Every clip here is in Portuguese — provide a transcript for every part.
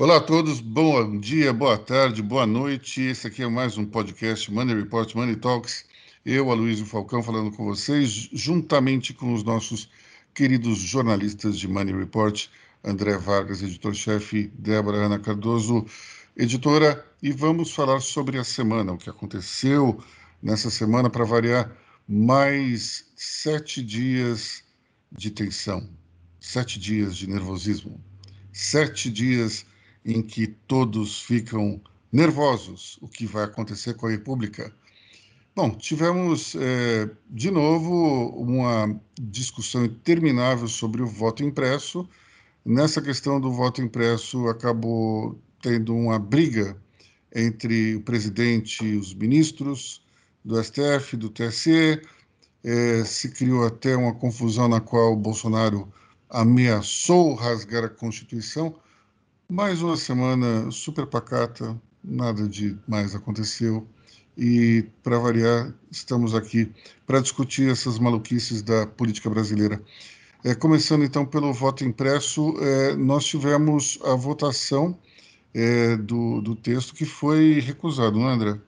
Olá a todos, bom dia, boa tarde, boa noite. Esse aqui é mais um podcast Money Report, Money Talks. Eu, Aloysio Falcão, falando com vocês, juntamente com os nossos queridos jornalistas de Money Report, André Vargas, editor-chefe, Débora Ana Cardoso, editora, e vamos falar sobre a semana, o que aconteceu nessa semana, para variar, mais sete dias de tensão, sete dias de nervosismo, sete dias em que todos ficam nervosos o que vai acontecer com a República. Bom, tivemos é, de novo uma discussão interminável sobre o voto impresso. Nessa questão do voto impresso, acabou tendo uma briga entre o presidente e os ministros do STF, do TSE. É, se criou até uma confusão na qual o Bolsonaro ameaçou rasgar a Constituição. Mais uma semana super pacata, nada de mais aconteceu. E, para variar, estamos aqui para discutir essas maluquices da política brasileira. É, começando então pelo voto impresso, é, nós tivemos a votação é, do, do texto que foi recusado, não é, André?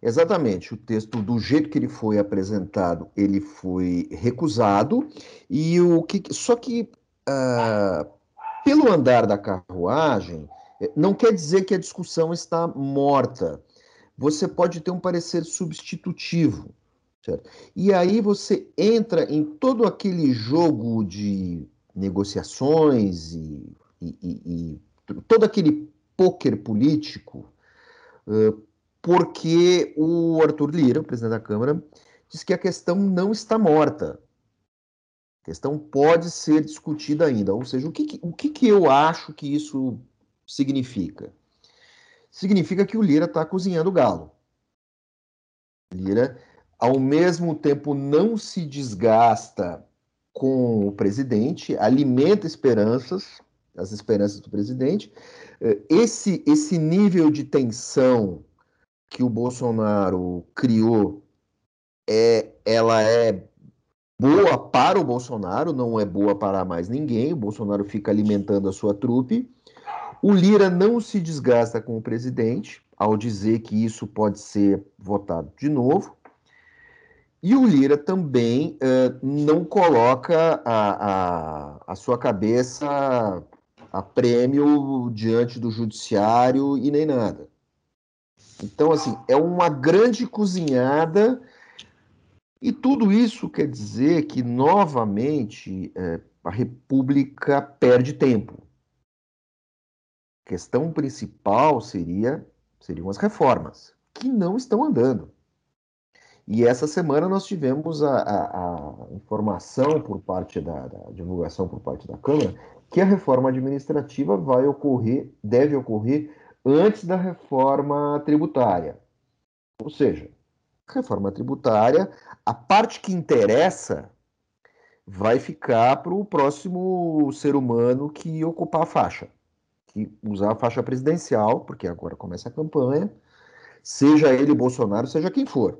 Exatamente, o texto do jeito que ele foi apresentado, ele foi recusado e o que só que uh, pelo andar da carruagem, eh, não quer dizer que a discussão está morta. Você pode ter um parecer substitutivo. Certo? E aí você entra em todo aquele jogo de negociações e, e, e, e todo aquele pôquer político, porque o Arthur Lira, o presidente da Câmara, diz que a questão não está morta. A questão pode ser discutida ainda. Ou seja, o que, o que, que eu acho que isso significa? Significa que o Lira está cozinhando o galo. Lira, ao mesmo tempo, não se desgasta com o presidente, alimenta esperanças, as esperanças do presidente. Esse, esse nível de tensão que o Bolsonaro criou, é, ela é boa para o Bolsonaro, não é boa para mais ninguém. O Bolsonaro fica alimentando a sua trupe. O Lira não se desgasta com o presidente ao dizer que isso pode ser votado de novo. E o Lira também uh, não coloca a, a, a sua cabeça a prêmio diante do judiciário e nem nada. Então, assim, é uma grande cozinhada e tudo isso quer dizer que, novamente, é, a República perde tempo. A questão principal seria, seriam as reformas, que não estão andando. E essa semana nós tivemos a, a, a informação por parte da, da, divulgação por parte da Câmara que a reforma administrativa vai ocorrer, deve ocorrer antes da reforma tributária. Ou seja, reforma tributária, a parte que interessa vai ficar para o próximo ser humano que ocupar a faixa, que usar a faixa presidencial, porque agora começa a campanha, seja ele Bolsonaro, seja quem for.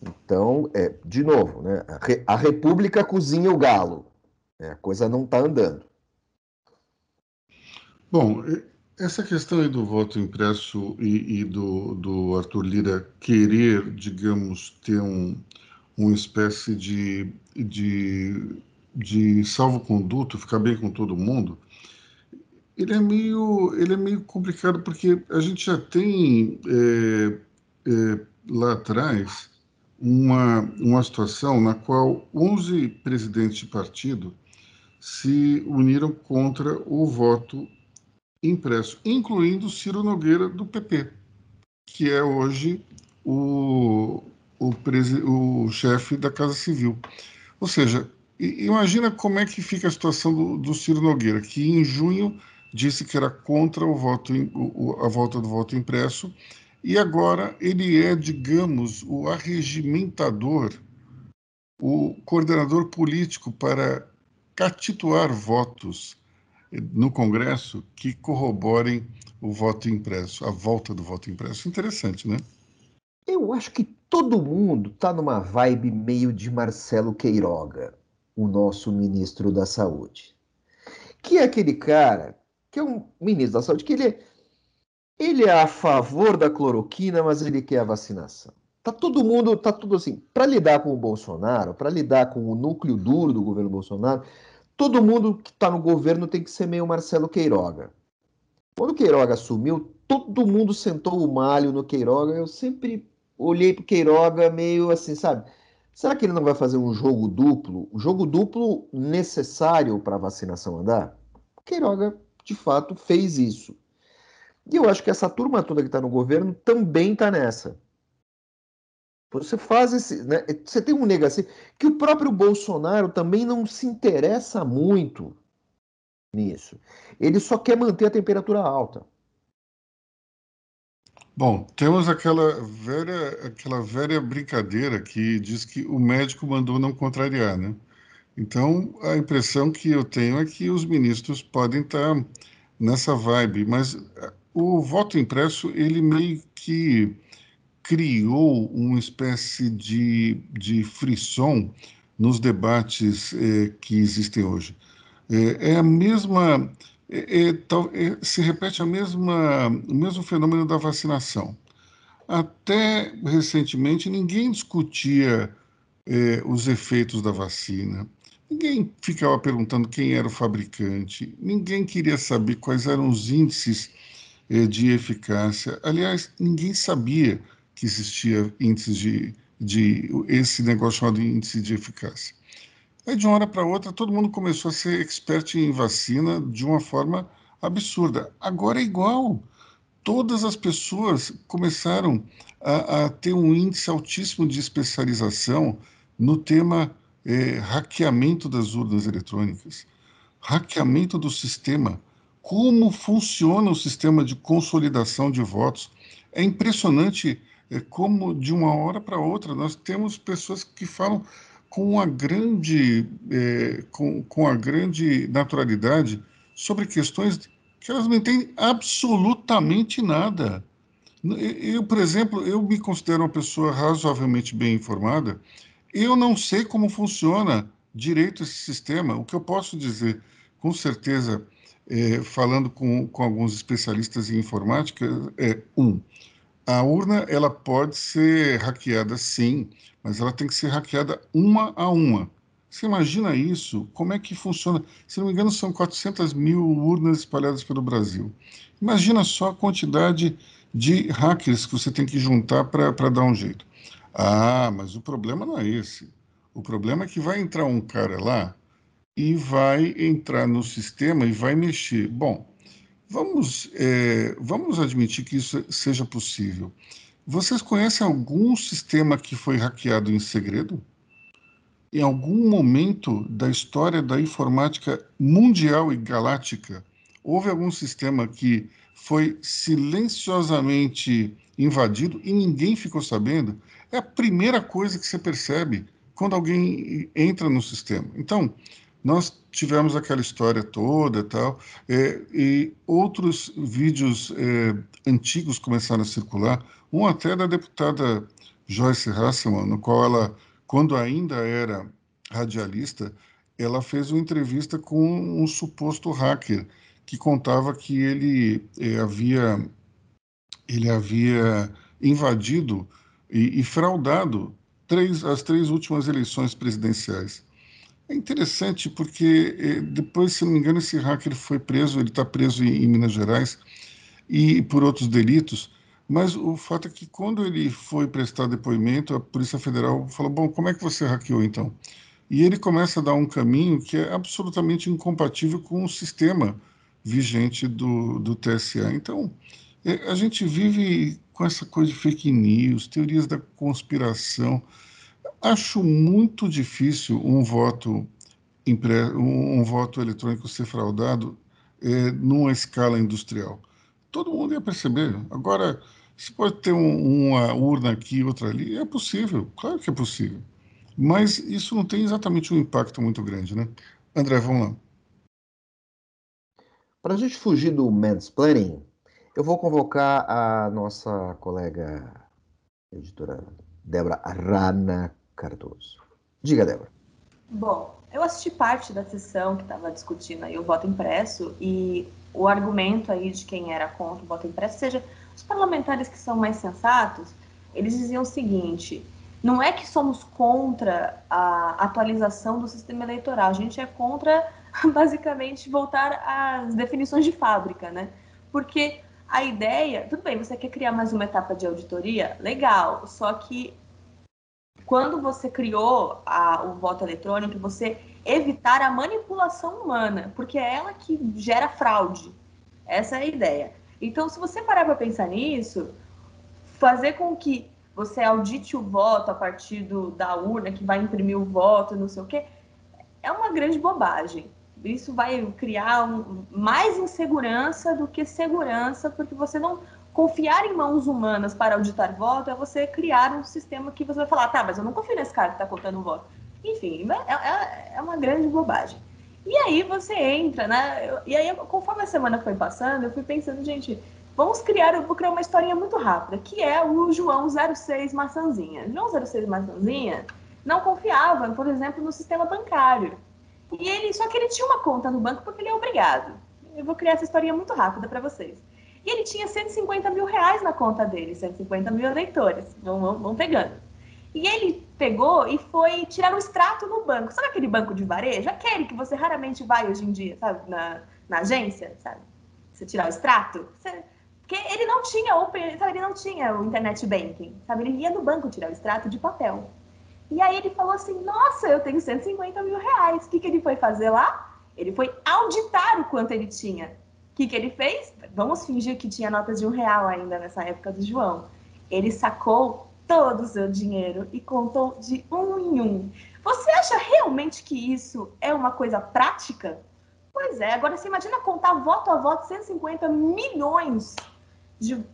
Então, é, de novo, né, a, República cozinha o galo. Né, a coisa não está andando. Bom, essa questão aí do voto impresso e, e do, do, Arthur Lira querer, digamos, ter um, uma espécie de, de, de salvo-conduto, ficar bem com todo mundo, ele é meio, ele é meio complicado porque a gente já tem é, é, lá atrás uma, uma situação na qual 11 presidentes de partido se uniram contra o voto impresso, incluindo Ciro Nogueira, do PP, que é hoje o, o, o chefe da Casa Civil. Ou seja, imagina como é que fica a situação do, do Ciro Nogueira, que em junho disse que era contra o voto, o, a volta do voto impresso, e agora ele é, digamos, o arregimentador, o coordenador político para catituar votos no Congresso que corroborem o voto impresso, a volta do voto impresso. Interessante, né? Eu acho que todo mundo está numa vibe meio de Marcelo Queiroga, o nosso ministro da Saúde, que é aquele cara que é um ministro da saúde que ele é, ele é a favor da cloroquina, mas ele quer a vacinação. Tá todo mundo, tá tudo assim, para lidar com o Bolsonaro, para lidar com o núcleo duro do governo Bolsonaro, todo mundo que está no governo tem que ser meio Marcelo Queiroga. Quando o Queiroga assumiu, todo mundo sentou o malho no Queiroga. Eu sempre olhei para Queiroga meio assim, sabe? Será que ele não vai fazer um jogo duplo? Um jogo duplo necessário para a vacinação andar? Queiroga, de fato, fez isso. E eu acho que essa turma toda que está no governo também está nessa. Você faz esse. Né? Você tem um negativo. Que o próprio Bolsonaro também não se interessa muito nisso. Ele só quer manter a temperatura alta. Bom, temos aquela velha, aquela velha brincadeira que diz que o médico mandou não contrariar, né? Então, a impressão que eu tenho é que os ministros podem estar nessa vibe, mas eh, o voto impresso, ele meio que criou uma espécie de, de frisson nos debates eh, que existem hoje. É, é a mesma, é, é, se repete a mesma, o mesmo fenômeno da vacinação. Até recentemente, ninguém discutia os efeitos da vacina, ninguém ficava perguntando quem era o fabricante, ninguém queria saber quais eram os índices de eficácia. Aliás, ninguém sabia que existia índices de, de esse negócio chamado índice de eficácia. Aí, de uma hora para outra, todo mundo começou a ser expert em vacina de uma forma absurda. Agora é igual. Todas as pessoas começaram a, a ter um índice altíssimo de especialização no tema é, hackeamento das urnas eletrônicas, hackeamento do sistema, como funciona o sistema de consolidação de votos. É impressionante é, como, de uma hora para outra, nós temos pessoas que falam com a grande, é, com, com a grande naturalidade sobre questões que elas não entendem absolutamente nada. Eu, por exemplo, eu me considero uma pessoa razoavelmente bem informada. Eu não sei como funciona direito esse sistema. O que eu posso dizer, com certeza, é, falando com, com alguns especialistas em informática, é um: a urna ela pode ser hackeada, sim mas ela tem que ser hackeada uma a uma. Você imagina isso? Como é que funciona? Se não me engano, são 400 mil urnas espalhadas pelo Brasil. Imagina só a quantidade de hackers que você tem que juntar para dar um jeito. Ah, mas o problema não é esse. O problema é que vai entrar um cara lá e vai entrar no sistema e vai mexer. Bom, vamos, é, vamos admitir que isso seja possível. Vocês conhecem algum sistema que foi hackeado em segredo? Em algum momento da história da informática mundial e galáctica, houve algum sistema que foi silenciosamente invadido e ninguém ficou sabendo? É a primeira coisa que você percebe quando alguém entra no sistema. Então, nós tivemos aquela história toda tal, é, e outros vídeos é, antigos começaram a circular, um até da deputada Joyce Hasselman, no qual ela, quando ainda era radialista, ela fez uma entrevista com um suposto hacker que contava que ele é, havia ele havia invadido e, e fraudado três, as três últimas eleições presidenciais. É interessante porque eh, depois, se não me engano, esse hacker foi preso, ele está preso em, em, Minas Gerais e por outros delitos. Mas o fato é que quando ele foi prestar depoimento, a Polícia Federal falou: bom, como é que você hackeou então? E ele começa a dar um caminho que é absolutamente incompatível com o sistema vigente do, do TSA. Então, é, a gente vive com essa coisa de fake news, teorias da conspiração. Acho muito difícil um voto, um, um voto eletrônico ser fraudado é, numa escala industrial. Todo mundo ia perceber. Agora, se pode ter um, uma urna aqui, outra ali, é possível, claro que é possível. Mas isso não tem exatamente um impacto muito grande, né? André, vamos lá. Para a gente fugir do mansplaining, eu vou convocar a nossa colega editora Débora Rana Cardoso. Diga, Débora. Bom, eu assisti parte da sessão que estava discutindo aí o voto impresso e o argumento aí de quem era contra o voto impresso, seja, os parlamentares que são mais sensatos, eles diziam o seguinte: não é que somos contra a atualização do sistema eleitoral, a gente é contra basicamente voltar às definições de fábrica, né? Porque a ideia, tudo bem, você quer criar mais uma etapa de auditoria? Legal, só que quando você criou a, o voto eletrônico, você evitar a manipulação humana, porque é ela que gera fraude. Essa é a ideia. Então, se você parar para pensar nisso, fazer com que você audite o voto a partir do, da urna que vai imprimir o voto, não sei o quê, é uma grande bobagem. Isso vai criar um, mais insegurança do que segurança, porque você não confiar em mãos humanas para auditar voto é você criar um sistema que você vai falar, tá, mas eu não confio nesse cara que está contando voto. Enfim, é, é, é, uma grande bobagem. E aí você entra, né? E aí, conforme a semana foi passando, eu fui pensando, gente, vamos criar, eu vou criar uma historinha muito rápida, que é o João 06 Maçãzinha. João 06 Maçãzinha não confiava, por exemplo, no sistema bancário. E ele, só que ele tinha uma conta no banco porque ele é obrigado. Eu vou criar essa historinha muito rápida para vocês. E ele tinha 150 mil reais na conta dele, 150 mil eleitores. Vão, vão, vão pegando. E ele pegou e foi tirar um extrato no banco. Sabe aquele banco de varejo? Aquele que você raramente vai hoje em dia, sabe? Na, na agência, sabe? Você tirar o extrato. Você... Porque ele não tinha open, sabe? Ele não tinha o internet banking, sabe? Ele ia no banco tirar o extrato de papel. E aí ele falou assim, nossa, eu tenho 150 mil reais. O que, que ele foi fazer lá? Ele foi auditar o quanto ele tinha. O que, que ele fez? Vamos fingir que tinha notas de um real ainda nessa época do João. Ele sacou todo o seu dinheiro e contou de um em um. Você acha realmente que isso é uma coisa prática? Pois é, agora você imagina contar voto a voto 150 milhões de.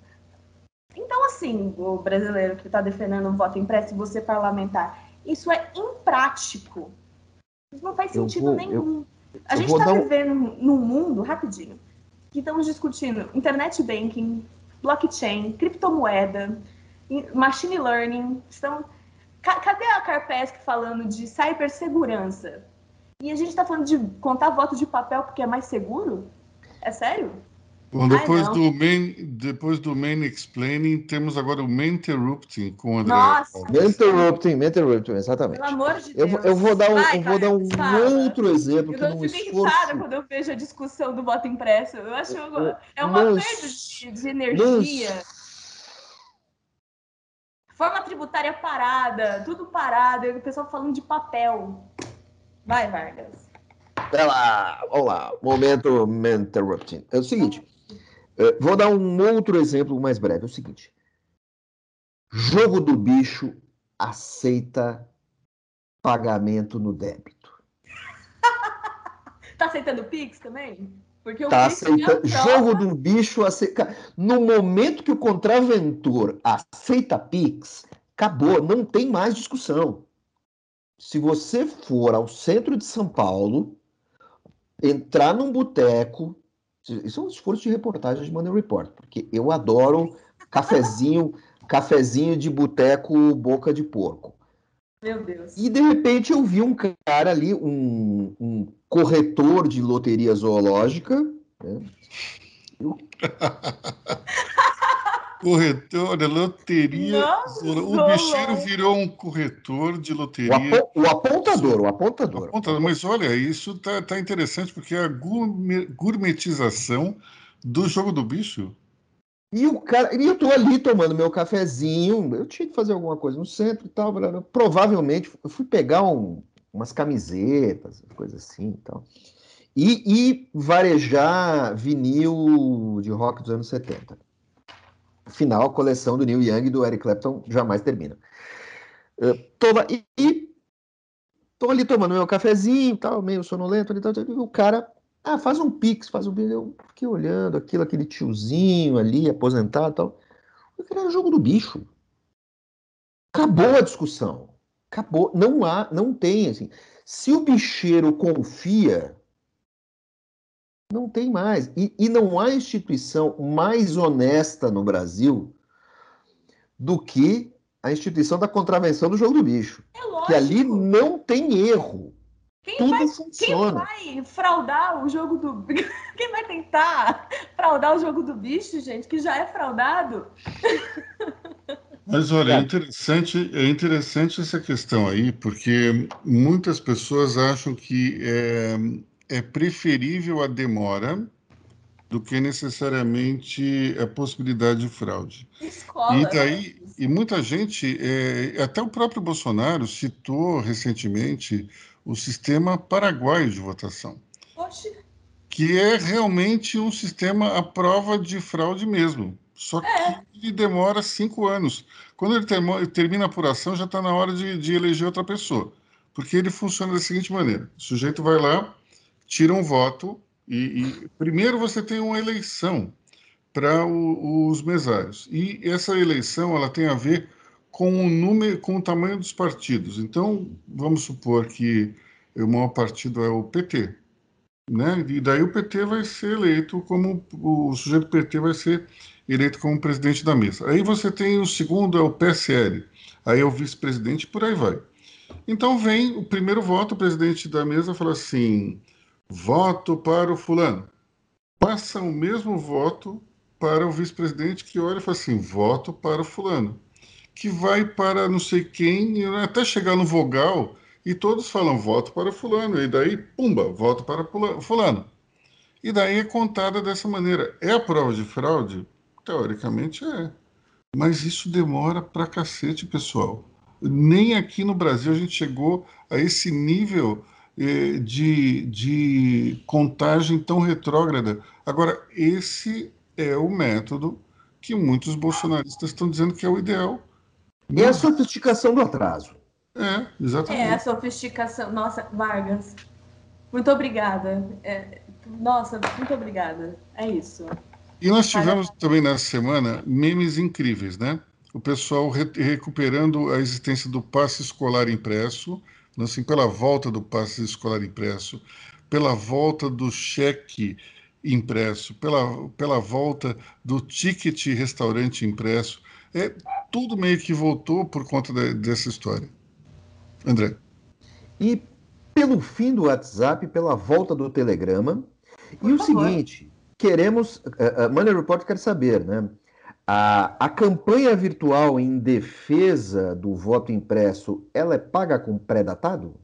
Então, assim, o brasileiro que está defendendo um voto impresso você parlamentar, isso é imprático. Isso não faz sentido vou, nenhum. Eu, a gente está vivendo um... num mundo, rapidinho, que estamos discutindo internet banking, blockchain, criptomoeda, machine learning, estão. Cadê a Carpesc falando de cibersegurança? E a gente está falando de contar voto de papel porque é mais seguro? É sério? Bom, depois, Ai, do main, depois do main explaining, temos agora o main interrupting com o André. Nossa! Main interrupting, main interrupting, exatamente. Pelo amor de Deus. Eu, eu vou dar um, Vai, eu vou dar um outro exemplo. Eu que não fico esforço... irritada quando eu vejo a discussão do voto impresso. Eu acho eu, é uma perda de, de energia. Forma tributária parada, tudo parado, e o pessoal falando de papel. Vai, Vargas. Vai lá, vamos lá. Momento interrupting. É o seguinte, é, vou dar um outro exemplo mais breve. É o seguinte. Jogo do bicho aceita pagamento no débito. tá aceitando Pix também? Porque o tá aceita... Jogo do bicho aceita. No momento que o contraventor aceita Pix, acabou, não tem mais discussão. Se você for ao centro de São Paulo, entrar num boteco, isso é um esforço de reportagem de Money Report, porque eu adoro cafezinho, cafezinho de boteco boca de porco. Meu Deus. E de repente eu vi um cara ali, um, um corretor de loteria zoológica. Né? Eu... corretor de loteria. Não, o bicheiro virou um corretor de loteria. O, o apontador, o apontador. apontador. Mas olha, isso tá, tá interessante porque é a gourmetização do jogo do bicho. E o cara, e eu tô ali tomando meu cafezinho, eu tinha que fazer alguma coisa no centro e tal, provavelmente eu fui pegar um, umas camisetas, coisas assim e tal. E, e, varejar vinil de rock dos anos 70. Final, a coleção do Neil Young e do Eric Clapton jamais termina. Uh, toma, e, e tô ali tomando meu cafezinho, tal, meio sonolento ali, tal, o cara ah, faz um pix, faz um pix. Eu fiquei olhando aquilo, aquele tiozinho ali, aposentado tal. Eu queria o jogo do bicho. Acabou a discussão. Acabou. Não há, não tem, assim. Se o bicheiro confia, não tem mais. E, e não há instituição mais honesta no Brasil do que a instituição da contravenção do jogo do bicho. É que ali não tem erro. Quem Tudo vai, funciona. Quem vai fraudar o jogo do. Quem vai tentar fraudar o jogo do bicho, gente, que já é fraudado? Mas olha, é interessante, é interessante essa questão aí, porque muitas pessoas acham que é, é preferível a demora do que necessariamente a possibilidade de fraude. Escola, e daí, né? e muita gente, é, até o próprio Bolsonaro citou recentemente o sistema paraguaio de votação, que é realmente um sistema à prova de fraude mesmo. Só que É. ele demora cinco anos. Quando ele termo- termina a apuração, já está na hora de, de eleger outra pessoa. Porque ele funciona da seguinte maneira: o sujeito vai lá, tira um voto, e, e primeiro você tem uma eleição para os mesários. E essa eleição ela tem a ver com o número, com o tamanho dos partidos. Então, vamos supor que o maior partido é o PT, né? E daí o PT vai ser eleito como o sujeito PT vai ser eleito como presidente da mesa. Aí você tem o segundo é o PSL, aí é o vice-presidente, por aí vai. Então vem o primeiro voto, o presidente da mesa fala assim: voto para o fulano. Passa o mesmo voto para o vice-presidente que olha e fala assim: voto para o fulano. Que vai para não sei quem, até chegar no vogal, e todos falam voto para fulano. E daí, pumba, voto para fulano. E daí é contada dessa maneira. É a prova de fraude? Teoricamente é. Mas isso demora pra cacete, pessoal. Nem aqui no Brasil a gente chegou a esse nível de, de contagem tão retrógrada. Agora, esse é o método que muitos bolsonaristas estão dizendo que é o ideal. É a sofisticação do atraso. É, exatamente. É a sofisticação. Nossa, Vargas, muito obrigada. É, nossa, muito obrigada. É isso. E nós tivemos também nessa semana memes incríveis, né? O pessoal re- recuperando a existência do passe escolar impresso, assim, pela volta do passe escolar impresso, pela volta do cheque impresso, pela, pela volta do ticket restaurante impresso. É, tudo meio que voltou por conta de- dessa história. André. E pelo fim do WhatsApp, pela volta do Telegrama. Por e o favor. seguinte, queremos. A Money Report quer saber, né? A, a campanha virtual em defesa do voto impresso, ela é paga com pré-datado?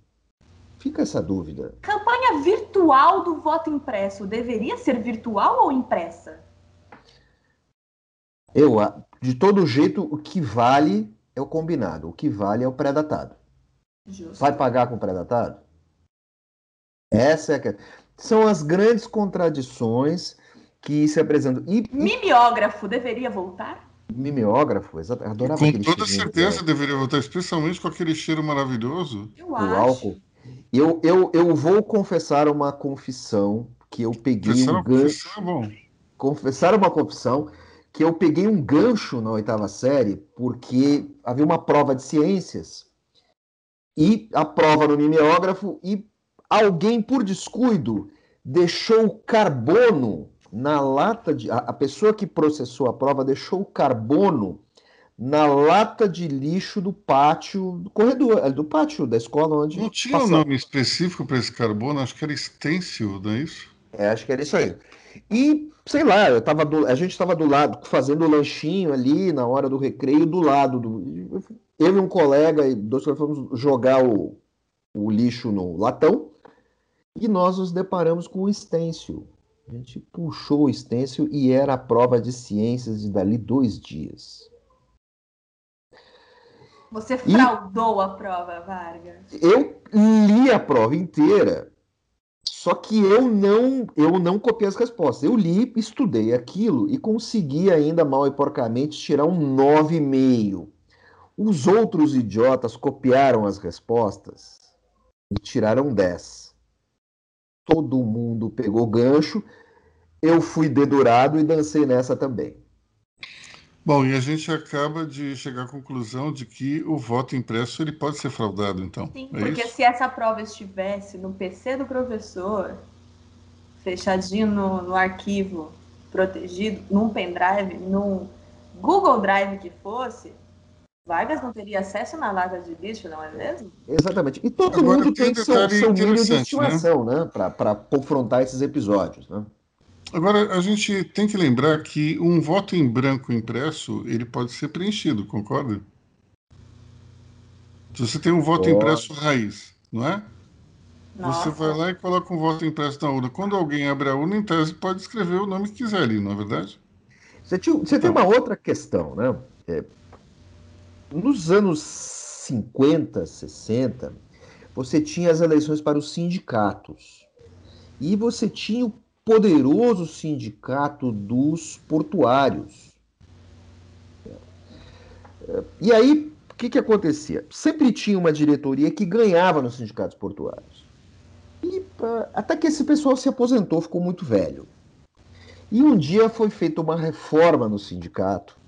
Fica essa dúvida. Campanha virtual do voto impresso deveria ser virtual ou impressa? Eu, de todo jeito, o que vale é o combinado, o que vale é o pré-datado. Justo. Vai pagar com pré-datado? Essa é a. São as grandes contradições que se apresentam. E, e Mimeógrafo deveria voltar? mimeógrafo, exato, adorava Com aquele toda cheirinho certeza deveria voltar, especialmente com aquele cheiro maravilhoso. Eu do acho. álcool. Eu, eu, eu vou confessar uma confissão que eu peguei Confessar um uma gancho. confissão é bom. confessar uma confissão que eu peguei um gancho na oitava série porque havia uma prova de ciências e a prova no mimeógrafo e alguém por descuido deixou carbono na lata de a, pessoa que processou a prova deixou carbono na lata de lixo do pátio do corredor eh, do pátio da escola onde Não tinha um passava. nome específico para esse carbono, acho que era stencil, não é isso? É, acho que era isso aí. E, sei lá, eu tava do- a gente estava do lado, fazendo o lanchinho ali na hora do recreio, do lado do. Eu e um colega e dois colegas fomos jogar o, o lixo no latão e nós nos deparamos com o stencil. A gente puxou o stencil e era a prova de ciências de dali dois dias. Você fraudou a prova, Vargas. Eu li a prova inteira, só que eu não, eu não copiei as respostas. Eu li, estudei aquilo e consegui ainda mal e porcamente tirar um 9,5. Os outros idiotas copiaram as respostas e tiraram 10. Todo mundo pegou gancho. Eu fui dedurado e dancei nessa também. Bom, e a gente acaba de chegar à conclusão de que o voto impresso ele pode ser fraudado, então. Sim, é porque isso? se essa prova estivesse no PC do professor, fechadinho no, no arquivo, protegido, num pendrive, num Google Drive que fosse, Vargas não teria acesso na lata de bicho, não é mesmo? Exatamente. E todo Agora, mundo tem, seu, seu milho de né? estimação, né? né? Para confrontar esses episódios, né? Agora, a gente tem que lembrar que um voto em branco impresso, ele pode ser preenchido, concorda? Se você tem um voto impresso raiz, não é? Nossa. Você vai lá e coloca um voto impresso na urna. Quando alguém abre a urna, em tese, pode escrever o nome que quiser ali, não é verdade? Você, tinha, você então. tem uma outra questão, né? É, nos anos 50, 60, você tinha as eleições para os sindicatos. E você tinha o poderoso sindicato dos portuários. E aí, o que, que acontecia? Sempre tinha uma diretoria que ganhava nos sindicatos portuários. E até que esse pessoal se aposentou, ficou muito velho. E um dia foi feita uma reforma no sindicato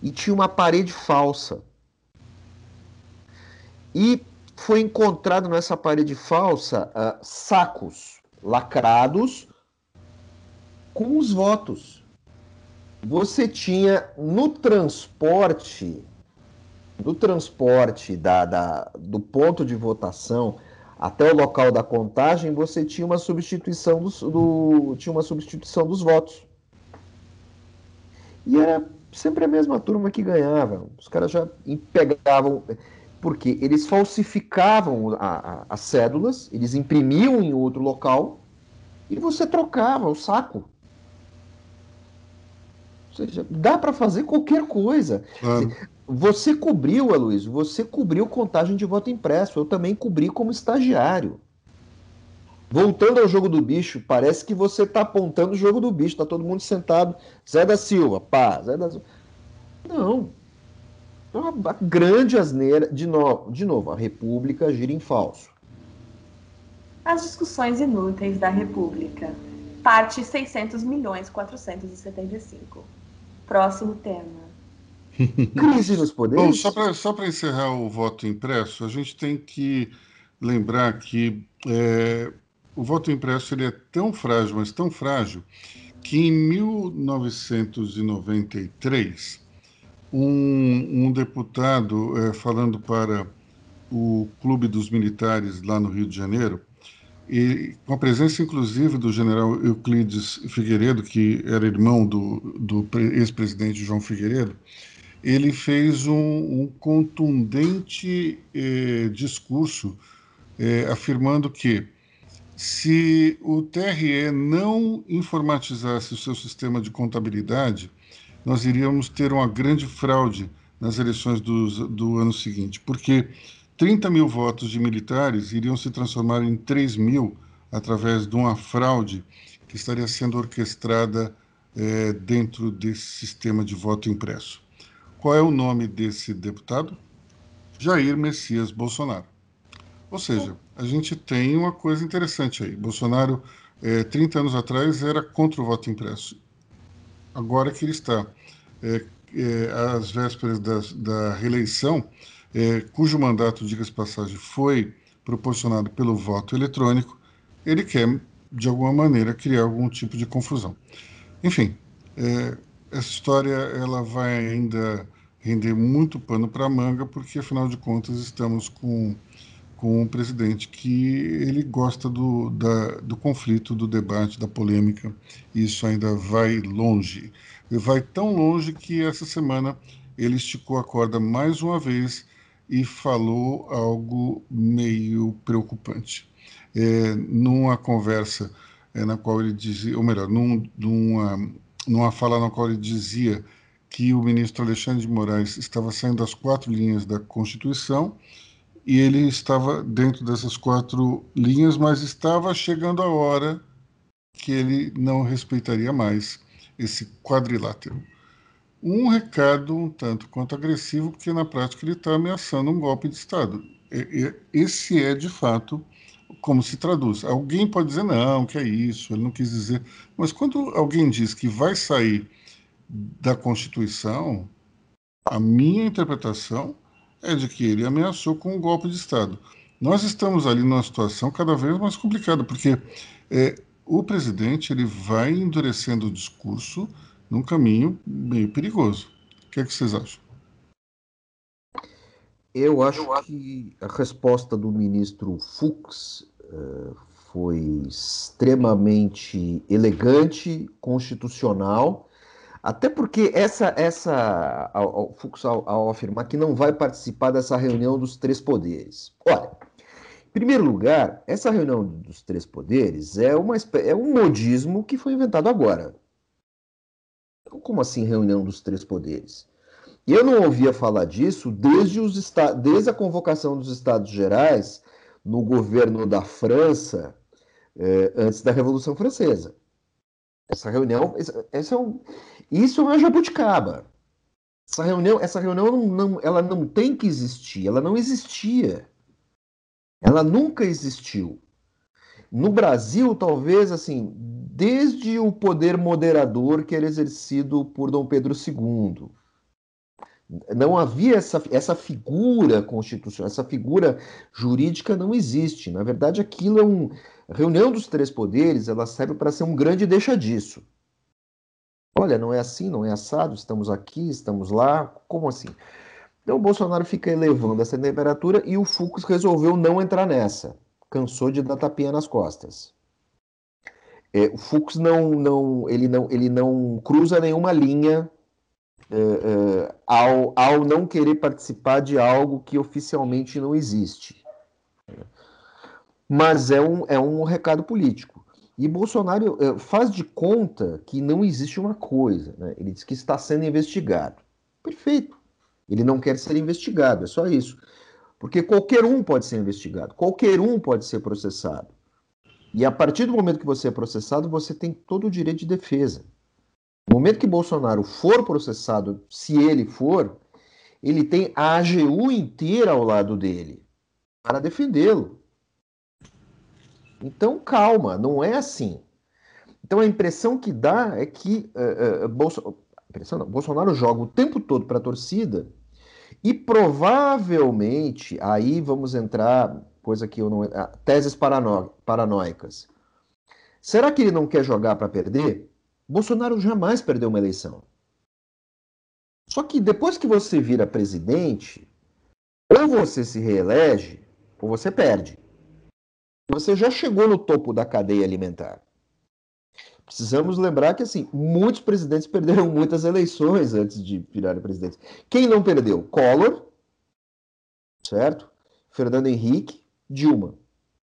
e tinha uma parede falsa. E foi encontrado nessa parede falsa uh, sacos lacrados com os votos. Você tinha no transporte, no transporte da, da, do ponto de votação até o local da contagem, você tinha uma substituição dos, do, tinha uma substituição dos votos. E era sempre a mesma turma que ganhava. Os caras já pegavam. Porque eles falsificavam as cédulas, eles imprimiam em outro local e você trocava o saco. Ou seja, dá para fazer qualquer coisa. Claro. Você cobriu, Aloysio, você cobriu contagem de voto impresso. Eu também cobri como estagiário. Voltando ao jogo do bicho, parece que você está apontando o jogo do bicho, está todo mundo sentado. Zé da Silva, pá, Zé da Silva. Não. É uma grande asneira. De novo, de novo, a República gira em falso. As discussões inúteis da República. Parte 600 milhões 475. Próximo tema. Crise nos poderes. Bom, só para encerrar o voto impresso, a gente tem que lembrar que é, o voto impresso ele é tão frágil, mas tão frágil, que em 1993, um, um deputado, é, falando para o Clube dos Militares lá no Rio de Janeiro, e com a presença inclusive do general Euclides Figueiredo, que era irmão do, do ex-presidente João Figueiredo, ele fez um, um contundente eh, discurso eh, afirmando que se o TRE não informatizasse o seu sistema de contabilidade, nós iríamos ter uma grande fraude nas eleições do, do ano seguinte, porque 30 mil votos de militares iriam se transformar em 3 mil através de uma fraude que estaria sendo orquestrada é, dentro desse sistema de voto impresso. Qual é o nome desse deputado? Jair Messias Bolsonaro. Ou seja, a gente tem uma coisa interessante aí. Bolsonaro, é, 30 anos atrás, era contra o voto impresso. Agora que ele está é, é, às vésperas da, da reeleição, é, cujo mandato, diga-se passagem, foi proporcionado pelo voto eletrônico, ele quer, de alguma maneira, criar algum tipo de confusão. Enfim, é, essa história ela vai ainda render muito pano para a manga, porque, afinal de contas, estamos com com um presidente que ele gosta do, da, do conflito, do debate, da polêmica. E isso ainda vai longe. Vai tão longe que essa semana ele esticou a corda mais uma vez e falou algo meio preocupante. É, numa conversa é, na qual ele dizia, ou melhor, num, numa, numa fala na qual ele dizia que o ministro Alexandre de Moraes estava saindo das quatro linhas da Constituição e ele estava dentro dessas quatro linhas, mas estava chegando a hora que ele não respeitaria mais esse quadrilátero. Um recado um tanto quanto agressivo, porque na prática ele está ameaçando um golpe de Estado. Esse é, de fato, como se traduz. Alguém pode dizer, não, que é isso, ele não quis dizer. Mas quando alguém diz que vai sair da Constituição, a minha interpretação é de que ele ameaçou com um golpe de Estado. Nós estamos ali numa situação cada vez mais complicada, porque é, o presidente ele vai endurecendo o discurso num caminho meio perigoso. O que é que vocês acham? Eu acho que a resposta do ministro Fux uh, foi extremamente elegante, constitucional, até porque essa, essa ao, Fux ao, ao, afirmar que não vai participar dessa reunião dos três poderes. Olha, em primeiro lugar, essa reunião dos três poderes é, uma, é um modismo que foi inventado agora. Como assim reunião dos três poderes? Eu não ouvia falar disso desde, os, desde a convocação dos Estados Gerais no governo da França eh, antes da Revolução Francesa. Essa reunião, essa é um, isso é uma jabuticaba. Essa reunião, essa reunião não, não, ela não tem que existir, ela não existia. Ela nunca existiu. No Brasil, talvez, assim, desde o poder moderador que era exercido por Dom Pedro II. Não havia essa, essa figura constitucional, essa figura jurídica não existe. Na verdade, aquilo é um. A reunião dos três poderes ela serve para ser um grande deixa disso. Olha, não é assim, não é assado, estamos aqui, estamos lá, como assim? Então o Bolsonaro fica elevando essa temperatura e o Fux resolveu não entrar nessa. Cansou de dar tapinha nas costas. É, o Fux não, não, ele não, ele não cruza nenhuma linha é, é, ao, ao não querer participar de algo que oficialmente não existe. Mas é um, é um recado político. E Bolsonaro é, faz de conta que não existe uma coisa. Né? Ele diz que está sendo investigado. Perfeito. Ele não quer ser investigado, é só isso. Porque qualquer um pode ser investigado, qualquer um pode ser processado. E a partir do momento que você é processado, você tem todo o direito de defesa. No momento que Bolsonaro for processado, se ele for, ele tem a AGU inteira ao lado dele para defendê-lo. Então, calma, não é assim. Então, a impressão que dá é que uh, uh, Bolso... não, Bolsonaro joga o tempo todo para a torcida e provavelmente, aí vamos entrar, coisa que eu não. Ah, teses parano... paranoicas. Será que ele não quer jogar para perder? Bolsonaro jamais perdeu uma eleição. Só que depois que você vira presidente, ou você se reelege, ou você perde. Você já chegou no topo da cadeia alimentar. Precisamos lembrar que assim, muitos presidentes perderam muitas eleições antes de virarem presidentes. Quem não perdeu? Collor, certo? Fernando Henrique, Dilma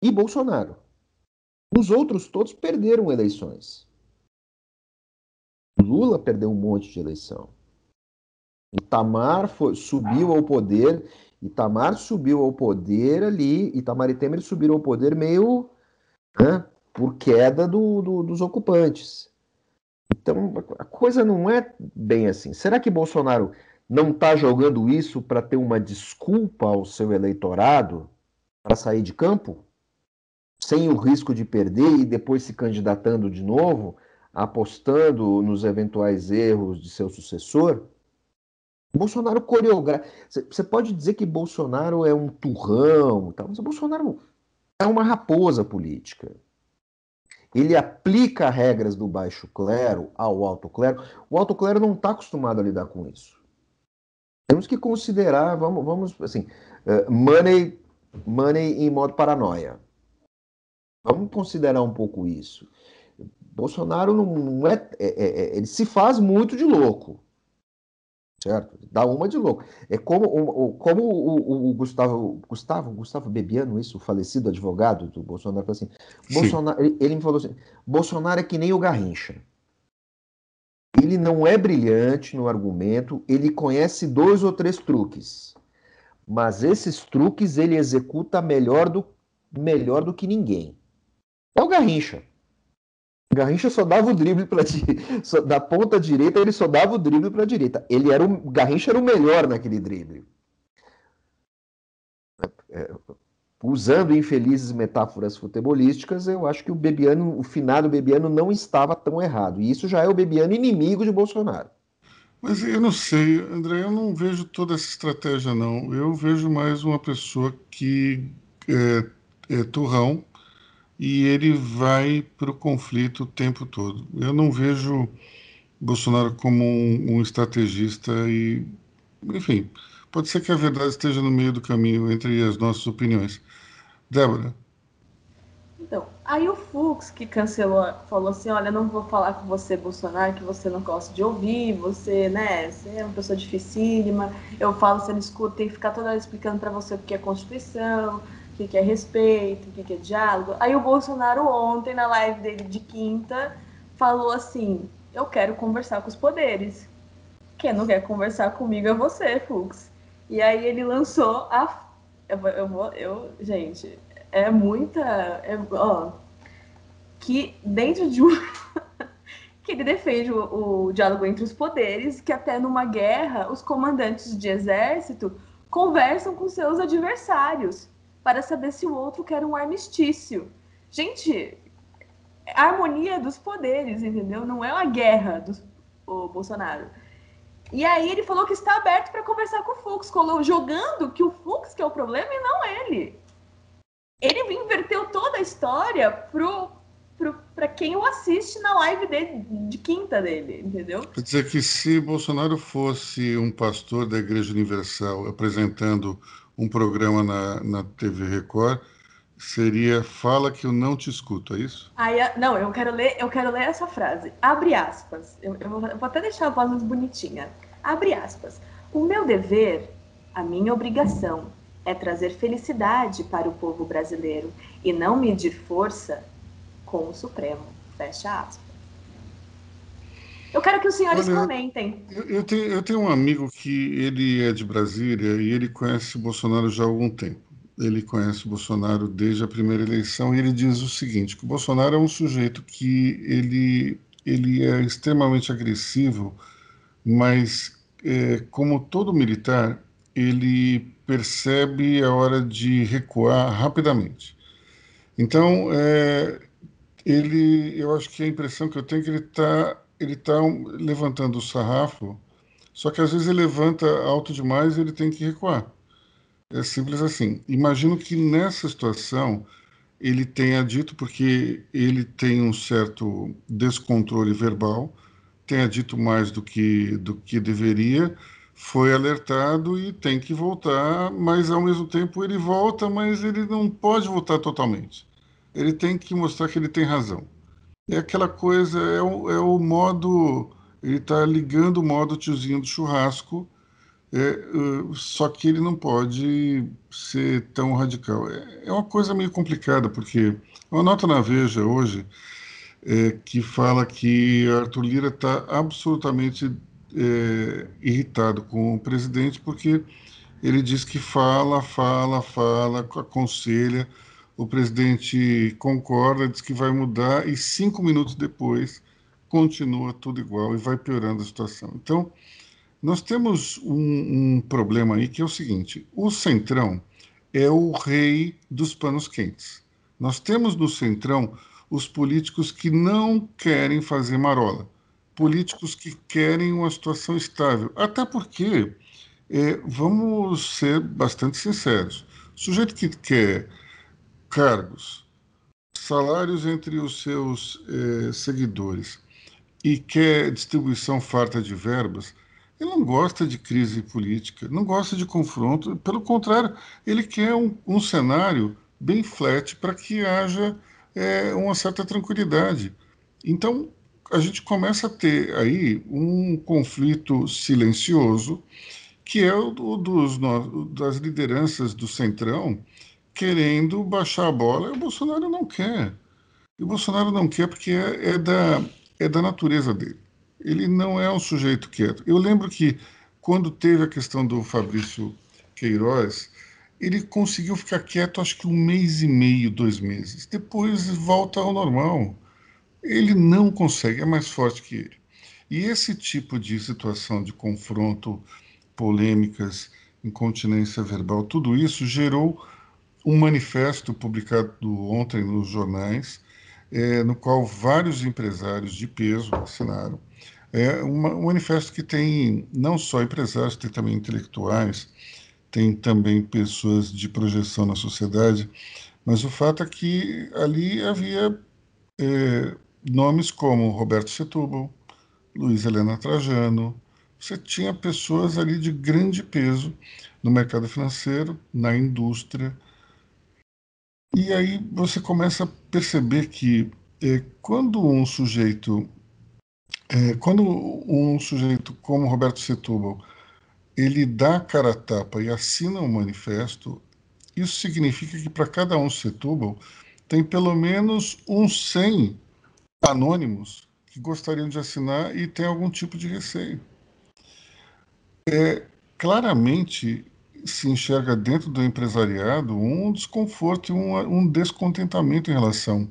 e Bolsonaro. Os outros todos perderam eleições. Lula perdeu um monte de eleição. Itamar foi, subiu ao poder. Itamar subiu ao poder ali. Itamar e Temer subiram ao poder meio né, por queda do, do, dos ocupantes. Então a coisa não é bem assim. Será que Bolsonaro não está jogando isso para ter uma desculpa ao seu eleitorado para sair de campo? Sem o risco de perder e depois se candidatando de novo? apostando nos eventuais erros de seu sucessor, Bolsonaro coreografa. Você pode dizer que Bolsonaro é um turrão, tal, mas Bolsonaro é uma raposa política. Ele aplica regras do baixo clero ao alto clero. O alto clero não está acostumado a lidar com isso. Temos que considerar, vamos, vamos assim, uh, money, money em modo paranoia. Vamos considerar um pouco isso. Bolsonaro não, é, é, é, é, ele se faz muito de louco, certo? Dá uma de louco. É como, o, como o, o, Gustavo, Gustavo, Gustavo Bebiano, isso, o falecido advogado do Bolsonaro, falou assim, Bolsonaro, ele, ele me falou assim, Bolsonaro é que nem o Garrincha. Ele não é brilhante no argumento, ele conhece dois ou três truques, mas esses truques ele executa melhor do, melhor do que ninguém. É o Garrincha. Garrincha só dava o drible para da ponta direita, ele só dava o drible para a direita. Ele era o Garrincha era o melhor naquele drible. É, usando infelizes metáforas futebolísticas, eu acho que o Bebiano, o finado Bebiano não estava tão errado. E isso já é o Bebiano inimigo de Bolsonaro. Mas eu não sei, André, eu não vejo toda essa estratégia, não. Eu vejo mais uma pessoa que é, é turrão, e ele vai para o conflito o tempo todo. Eu não vejo Bolsonaro como um, um estrategista e, enfim, Pode ser que a verdade esteja no meio do caminho entre as nossas opiniões. Débora. Então, aí o Fux, que cancelou, falou assim: olha, não vou falar com você, Bolsonaro, que você não gosta de ouvir, você, né, você é uma pessoa dificílima. Eu falo, você não escuta, tem que ficar toda hora explicando para você o que é Constituição, o que é respeito, o que é diálogo. Aí o Bolsonaro, ontem, na live dele de quinta, falou assim: eu quero conversar com os poderes. Quem não quer conversar comigo é você, Fux. E aí ele lançou a. Eu, eu. Eu, gente, é muita. É, ó, que dentro de um. que ele defende o, o, diálogo entre os poderes, que até numa guerra os comandantes de exército conversam com seus adversários para saber se o outro quer um armistício. Gente, a harmonia dos poderes, entendeu? Não é uma guerra do Bolsonaro. E aí ele falou que está aberto para conversar com o Fux, jogando que o Fux que é o problema e não ele. Ele inverteu toda a história pro para quem o assiste na live dele, de quinta dele, entendeu? Quer dizer que se Bolsonaro fosse um pastor da Igreja Universal apresentando um programa na, na TV Record, seria fala que eu não te escuto, é isso? Aí, não, eu quero ler, eu quero ler essa frase. Abre aspas. Eu, eu, vou, eu vou, até deixar a voz mais bonitinha. Abre aspas. O meu dever, a minha obrigação, é trazer felicidade para o povo brasileiro e não medir força com o Supremo. Fecha aspas. Eu quero que os senhores Olha, comentem. Eu, eu, tenho, eu tenho um amigo que ele é de Brasília e ele conhece o Bolsonaro já há algum tempo. Ele conhece o Bolsonaro desde a primeira eleição e ele diz o seguinte, que o Bolsonaro é um sujeito que ele, ele é extremamente agressivo, mas é, como todo militar, ele percebe a hora de recuar rapidamente. Então, é, ele, eu acho que a impressão que eu tenho é que ele está ele tá levantando o sarrafo, só que às vezes ele levanta alto demais e ele tem que recuar. É simples assim. Imagino que nessa situação ele tenha dito, porque ele tem um certo descontrole verbal, tenha dito mais do que, do que deveria, foi alertado e tem que voltar, mas ao mesmo tempo ele volta, mas ele não pode voltar totalmente. Ele tem que mostrar que ele tem razão. É aquela coisa, é o, é o modo, ele está ligando o modo tiozinho do churrasco, é, uh, só que ele não pode ser tão radical. É, é uma coisa meio complicada, porque uma nota na Veja hoje é, que fala que Arthur Lira está absolutamente é, irritado com o presidente porque ele diz que fala, fala, fala, aconselha, o presidente concorda, diz que vai mudar e cinco minutos depois continua tudo igual e vai piorando a situação. Então, nós temos um, um problema aí que é o seguinte: o Centrão é o rei dos panos quentes. Nós temos no Centrão os políticos que não querem fazer marola políticos que querem uma situação estável. Até porque, é, vamos ser bastante sinceros, o sujeito que quer cargos, salários entre os seus é, seguidores e quer distribuição farta de verbas, ele não gosta de crise política, não gosta de confronto, pelo contrário, ele quer um, um cenário bem flat para que haja é, uma certa tranquilidade. Então, a gente começa a ter aí um conflito silencioso, que é o dos, das lideranças do Centrão querendo baixar a bola, e o Bolsonaro não quer. E o Bolsonaro não quer porque é, é, da, é da natureza dele. Ele não é um sujeito quieto. Eu lembro que quando teve a questão do Fabrício Queiroz, ele conseguiu ficar quieto acho que um mês e meio, dois meses. Depois volta ao normal ele não consegue, é mais forte que ele. E esse tipo de situação de confronto, polêmicas, incontinência verbal, tudo isso gerou um manifesto publicado ontem nos jornais, é, no qual vários empresários de peso assinaram. É uma, um manifesto que tem não só empresários, tem também intelectuais, tem também pessoas de projeção na sociedade, mas o fato é que ali havia é, nomes como Roberto Setúbal, Luiz Helena Trajano, você tinha pessoas ali de grande peso no mercado financeiro, na indústria. E aí você começa a perceber que é, quando um sujeito, é, quando um sujeito como Roberto Setúbal, ele dá a cara a tapa e assina um manifesto, isso significa que para cada um Setúbal tem pelo menos uns 100 anônimos que gostariam de assinar e tem algum tipo de receio. É, claramente se enxerga dentro do empresariado um desconforto e um, um descontentamento em relação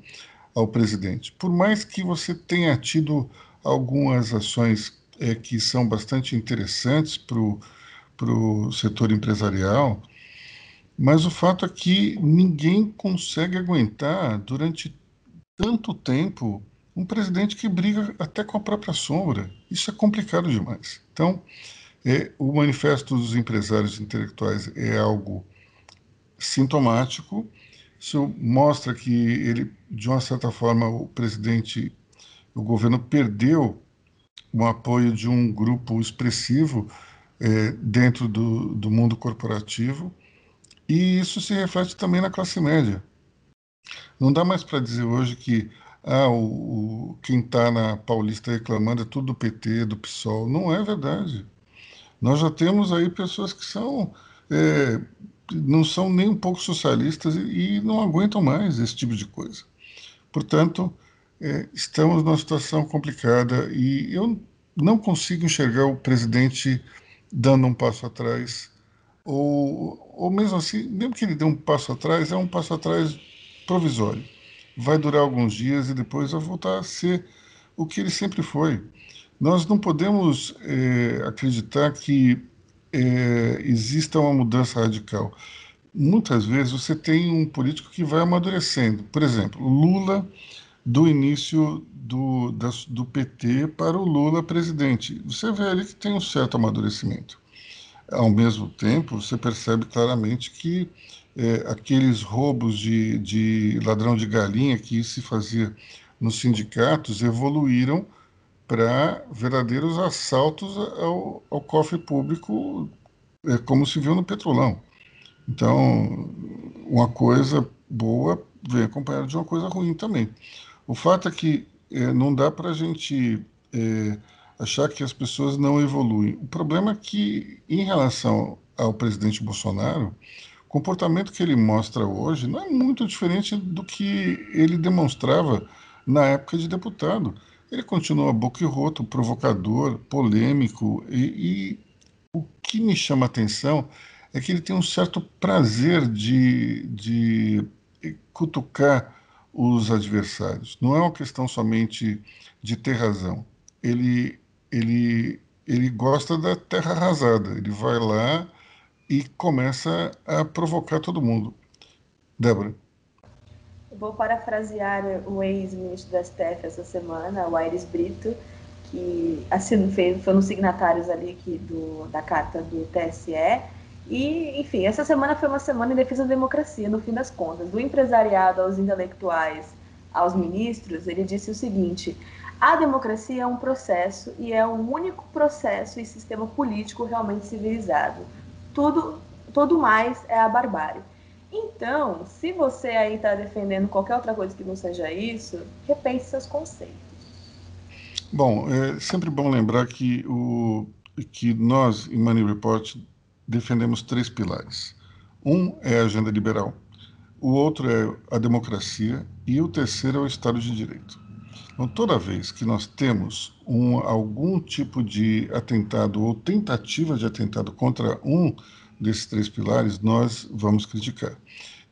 ao presidente. Por mais que você tenha tido algumas ações é, que são bastante interessantes para o setor empresarial, mas o fato é que ninguém consegue aguentar durante tanto tempo um presidente que briga até com a própria sombra. Isso é complicado demais. Então, é, o Manifesto dos Empresários Intelectuais é algo sintomático. Isso mostra que ele, de uma certa forma, o presidente, o governo perdeu o apoio de um grupo expressivo é, dentro do, do mundo corporativo e isso se reflete também na classe média. Não dá mais para dizer hoje que ah, o, o quem está na Paulista reclamando é tudo do PT, do PSOL. Não é verdade. Nós já temos aí pessoas que são é, não são nem um pouco socialistas e, e, não aguentam mais esse tipo de coisa. Portanto, é, estamos numa situação complicada e eu não consigo enxergar o presidente dando um passo atrás ou, ou mesmo assim, mesmo que ele dê um passo atrás, é um passo atrás provisório. Vai durar alguns dias e depois vai voltar a ser o que ele sempre foi. Nós não podemos é, acreditar que é, exista uma mudança radical. Muitas vezes você tem um político que vai amadurecendo. Por exemplo, Lula, do início do, da, do PT para o Lula presidente. Você vê ali que tem um certo amadurecimento. Ao mesmo tempo, você percebe claramente que é, aqueles roubos de, de ladrão de galinha que se fazia nos sindicatos evoluíram para verdadeiros assaltos ao, ao cofre público, é, como se viu no Petrolão. Então, uma coisa boa vem acompanhada de uma coisa ruim também. O fato é que é, não dá para a gente é, achar que as pessoas não evoluem. O problema é que, em relação ao presidente Bolsonaro, o comportamento que ele mostra hoje não é muito diferente do que ele demonstrava na época de deputado. Ele continua boquirroto, provocador, polêmico, e, e o que me chama a atenção é que ele tem um certo prazer de, de cutucar os adversários. Não é uma questão somente de ter razão. Ele, ele, ele gosta da terra arrasada. Ele vai lá e começa a provocar todo mundo. Débora. Vou parafrasear o ex-ministro da STF essa semana, o Aires Brito, que assim, foi um dos signatários ali do, da carta do TSE. E, enfim, essa semana foi uma semana em defesa da democracia, no fim das contas. Do empresariado aos intelectuais, aos ministros, ele disse o seguinte: a democracia é um processo e é o único processo e sistema político realmente civilizado. Tudo, tudo mais é a barbárie. Então, se você aí está defendendo qualquer outra coisa que não seja isso, repense seus conceitos. Bom, é sempre bom lembrar que, o, que nós, em Money Report, defendemos três pilares. Um é a agenda liberal, o outro é a democracia e o terceiro é o Estado de Direito. Então, toda vez que nós temos um, algum tipo de atentado ou tentativa de atentado contra um desses três pilares, nós vamos criticar.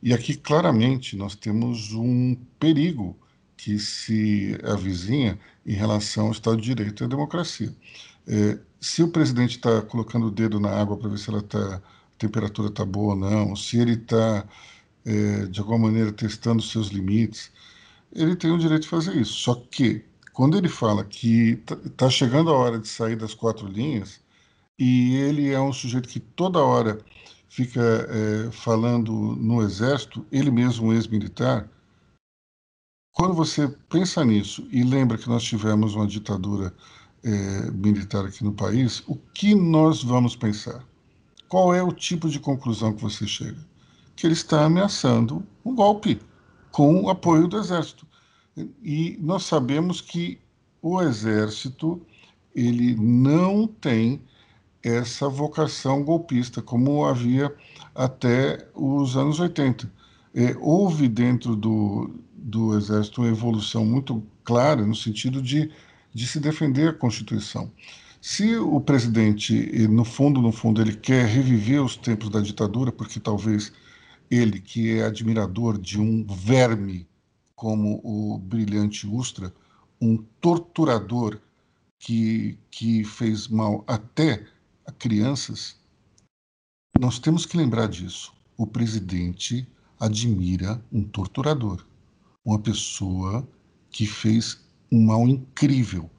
E aqui, claramente, nós temos um perigo que se avizinha em relação ao Estado de Direito e à democracia. É, se o presidente está colocando o dedo na água para ver se ela tá, a temperatura está boa ou não, se ele está, é, de alguma maneira, testando seus limites, ele tem o direito de fazer isso. Só que, quando ele fala que está tá chegando a hora de sair das quatro linhas, e ele é um sujeito que toda hora fica é, falando no exército, ele mesmo um ex-militar. Quando você pensa nisso e lembra que nós tivemos uma ditadura é, militar aqui no país, o que nós vamos pensar? Qual é o tipo de conclusão que você chega? Que ele está ameaçando um golpe com o apoio do Exército. E nós sabemos que o Exército ele não tem essa vocação golpista, como havia até os anos 80. É, houve dentro do, do Exército uma evolução muito clara no sentido de, de se defender a Constituição. Se o presidente, no fundo, no fundo, ele quer reviver os tempos da ditadura, porque talvez ele, que é admirador de um verme como o brilhante Ustra, um torturador que, que fez mal até a crianças, nós temos que lembrar disso. O presidente admira um torturador, uma pessoa que fez um mal incrível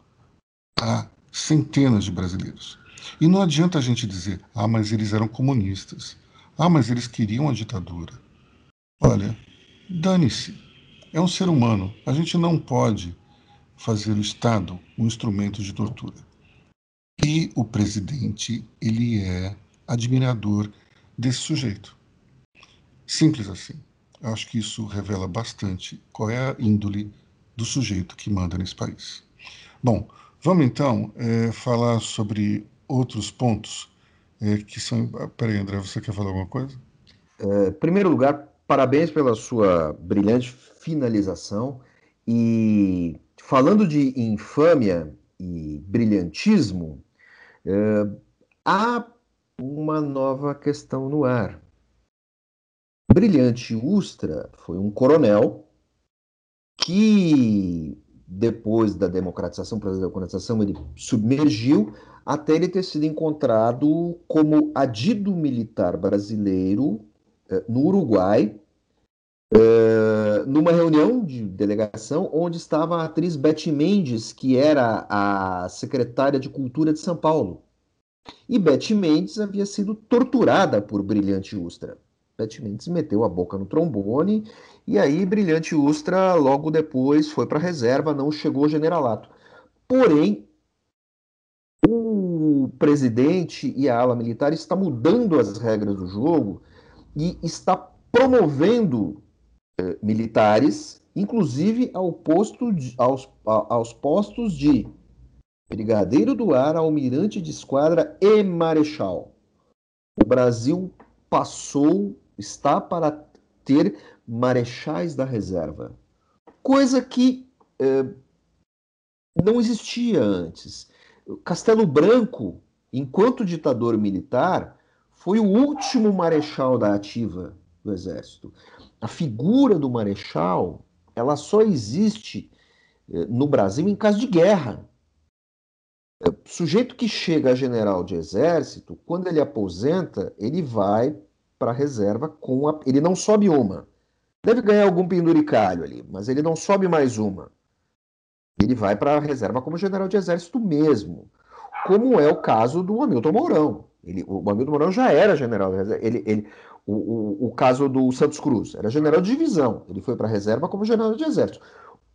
a centenas de brasileiros. E não adianta a gente dizer, ah, mas eles eram comunistas, ah, mas eles queriam a ditadura. Olha, dane-se, é um ser humano, a gente não pode fazer o Estado um instrumento de tortura. E o presidente, ele é admirador desse sujeito. Simples assim. Eu acho que isso revela bastante qual é a índole do sujeito que manda nesse país. Bom, vamos então é, falar sobre outros pontos é, que são. Peraí, André, você quer falar alguma coisa? É, em primeiro lugar, parabéns pela sua brilhante finalização. E falando de infâmia e brilhantismo, é, há uma nova questão no ar. Brilhante Ustra foi um coronel que, depois da democratização, da democratização, ele submergiu até ele ter sido encontrado como adido militar brasileiro eh, no Uruguai, eh, numa reunião de delegação onde estava a atriz Beth Mendes, que era a secretária de Cultura de São Paulo. E Beth Mendes havia sido torturada por Brilhante Ustra. Beth Mendes meteu a boca no trombone e aí Brilhante Ustra logo depois foi para a reserva, não chegou ao generalato. Porém, o presidente e a ala militar está mudando as regras do jogo e está promovendo eh, militares, inclusive ao posto de, aos, aos postos de brigadeiro do ar, almirante de esquadra e marechal. O Brasil passou, está para ter marechais da reserva, coisa que eh, não existia antes. Castelo Branco, enquanto ditador militar, foi o último marechal da ativa do exército. A figura do marechal, ela só existe eh, no Brasil em caso de guerra. O sujeito que chega a general de exército, quando ele aposenta, ele vai para a reserva com a. Ele não sobe uma. Deve ganhar algum penduricalho ali, mas ele não sobe mais uma. Ele vai para a reserva como general de exército mesmo. Como é o caso do Hamilton Mourão. Ele, o Hamilton Mourão já era general de reserva. Ele, ele, o, o, o caso do Santos Cruz era general de divisão. Ele foi para a reserva como general de exército.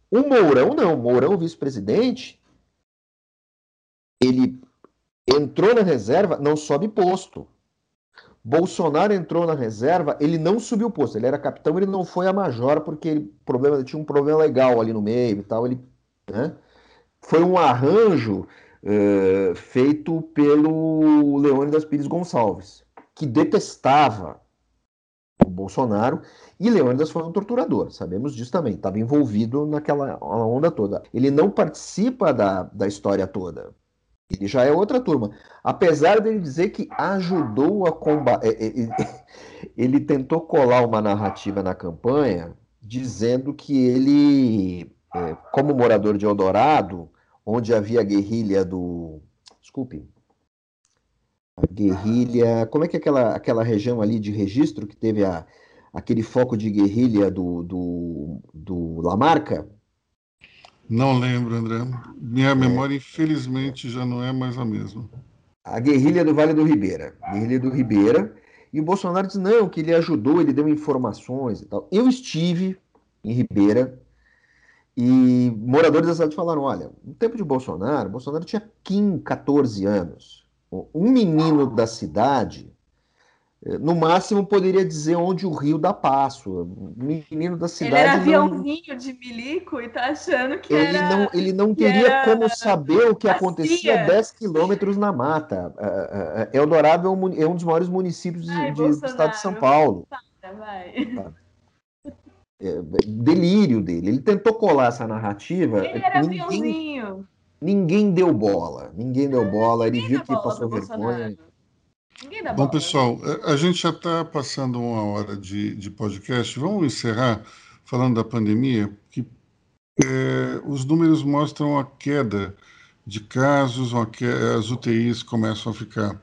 O Mourão não. Mourão, vice-presidente, ele entrou na reserva, não sobe posto. Bolsonaro entrou na reserva, ele não subiu posto. Ele era capitão, ele não foi a major porque ele problema, tinha um problema legal ali no meio e tal. Ele, né? Foi um arranjo uh, feito pelo Leônidas Pires Gonçalves, que detestava o Bolsonaro, e Leônidas foi um torturador, sabemos disso também, estava envolvido naquela onda toda. Ele não participa da, da história toda. Ele já é outra turma. Apesar dele dizer que ajudou a combater. É, é, é, ele tentou colar uma narrativa na campanha dizendo que ele, como morador de Eldorado, onde havia guerrilha do. Desculpe. A guerrilha. Como é que é aquela, aquela região ali de registro que teve a, aquele foco de guerrilha do, do, do Lamarca? Não lembro, André. Minha é. memória, infelizmente, já não é mais a mesma. A guerrilha do Vale do Ribeira. Guerrilha do Ribeira. E o Bolsonaro diz, não, que ele ajudou, ele deu informações e tal. Eu estive em Ribeira E moradores da cidade falaram: olha, no tempo de Bolsonaro, Bolsonaro tinha 15, 14 anos. Um menino da cidade, eh, no máximo, poderia dizer onde o rio dá passo. Um menino da cidade. Ele era aviãozinho não... de milico e tá achando que ele era. Não, ele não teria era... como saber o que acontecia 10 quilômetros na mata. Eldorado é um dos maiores municípios Ai, de, do estado de São Paulo. Vai. É, delírio dele. Ele tentou colar essa narrativa. Ele era ninguém, ninguém deu bola. Ninguém deu bola. Ele viu que passou vergonha. Bom, pessoal, é, a gente já está passando uma hora de, de podcast. Vamos encerrar falando da pandemia, que é, os números mostram a queda de casos, queda, as UTIs começam a ficar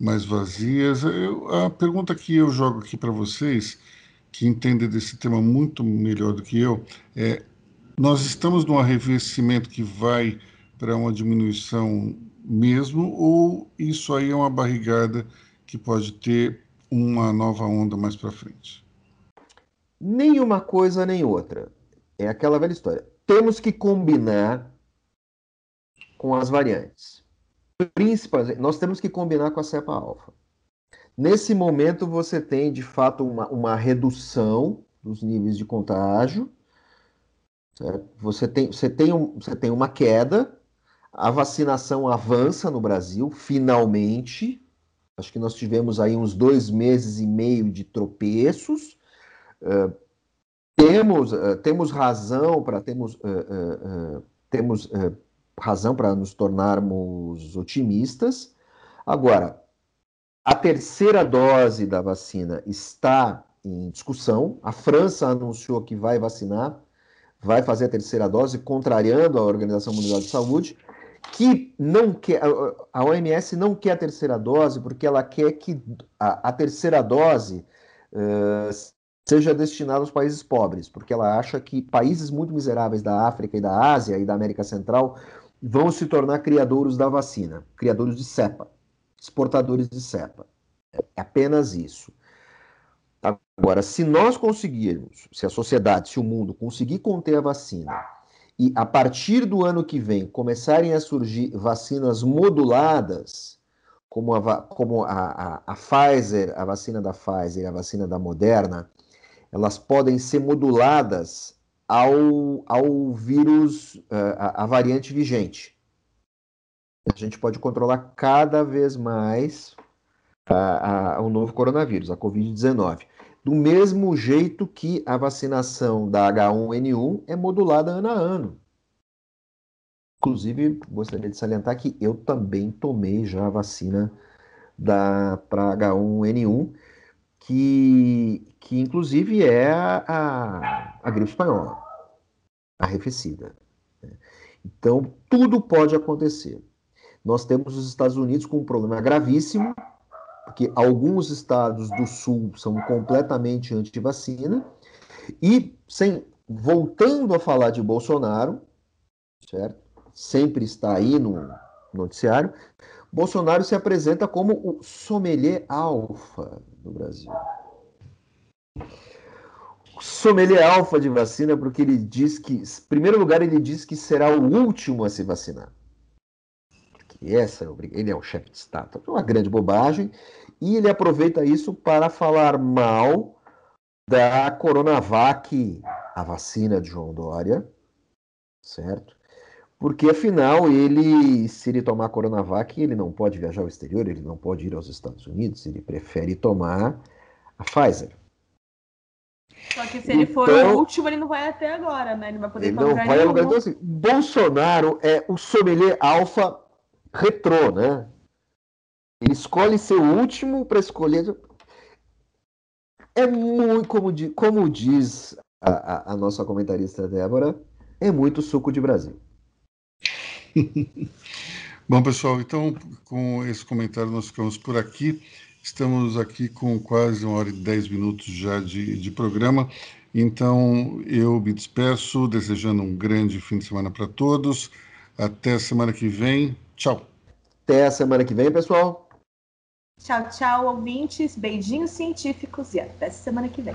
mais vazias. Eu, a pergunta que eu jogo aqui para vocês que entende desse tema muito melhor do que eu, é, nós estamos num arrefecimento que vai para uma diminuição mesmo, ou isso aí é uma barrigada que pode ter uma nova onda mais para frente? Nem uma coisa nem outra. É aquela velha história. Temos que combinar com as variantes. Principalmente, nós temos que combinar com a cepa alfa. Nesse momento, você tem de fato uma, uma redução dos níveis de contágio. Certo? Você, tem, você, tem um, você tem uma queda, a vacinação avança no Brasil, finalmente. Acho que nós tivemos aí uns dois meses e meio de tropeços. Uh, temos, uh, temos razão para temos, uh, temos razão para nos tornarmos otimistas. Agora, a terceira dose da vacina está em discussão. A França anunciou que vai vacinar, vai fazer a terceira dose, contrariando a Organização Mundial de Saúde, que não quer, a OMS não quer a terceira dose porque ela quer que a, a terceira dose uh, seja destinada aos países pobres, porque ela acha que países muito miseráveis da África e da Ásia e da América Central vão se tornar criadores da vacina, criadores de cepa exportadores de cepa. É apenas isso. Agora, se nós conseguirmos, se a sociedade, se o mundo conseguir conter a vacina e a partir do ano que vem começarem a surgir vacinas moduladas, como a, como a, a, a Pfizer, a vacina da Pfizer a vacina da Moderna, elas podem ser moduladas ao, ao vírus, eh, a, a variante vigente a gente pode controlar cada vez mais a, o novo coronavírus, a Covid-19. Do mesmo jeito que a vacinação da H1N1 é modulada ano a ano. Inclusive, gostaria de salientar que eu também tomei já a vacina para H1N1, que, que inclusive é a, a, gripe espanhola, arrefecida. Então, tudo pode acontecer. Nós temos os Estados Unidos com um problema gravíssimo, porque alguns estados do sul são completamente anti-vacina, e sem, voltando a falar de Bolsonaro, certo? Sempre está aí no noticiário, Bolsonaro se apresenta como o sommelier alfa do Brasil. sommelier alfa de vacina porque ele diz que, em primeiro lugar, ele diz que será o último a se vacinar que essa ele é o chefe de Estado. É uma grande bobagem. E ele aproveita isso para falar mal da Coronavac, a vacina de João Dória, certo? Porque afinal ele, se ele tomar Coronavac, ele não pode viajar ao exterior, ele não pode ir aos Estados Unidos, ele prefere tomar a Pfizer. Só que se ele for então, o último, ele não vai até agora, né? Ele vai poder ele não vai a lugar. Então, assim, Bolsonaro é o sommelier alfa retrô, né? Ele escolhe ser o último para escolher. É muito, como, como diz a, a, a, nossa comentarista Débora, é muito suco de Brasil. Bom, pessoal, então com esse comentário nós ficamos por aqui. Estamos aqui com quase uma hora e dez minutos já de, de programa. Então eu me despeço, desejando um grande fim de semana para todos. Até semana que vem. Tchau. Até a semana que vem, pessoal. Tchau, tchau, ouvintes. Beijinhos científicos e até semana que vem.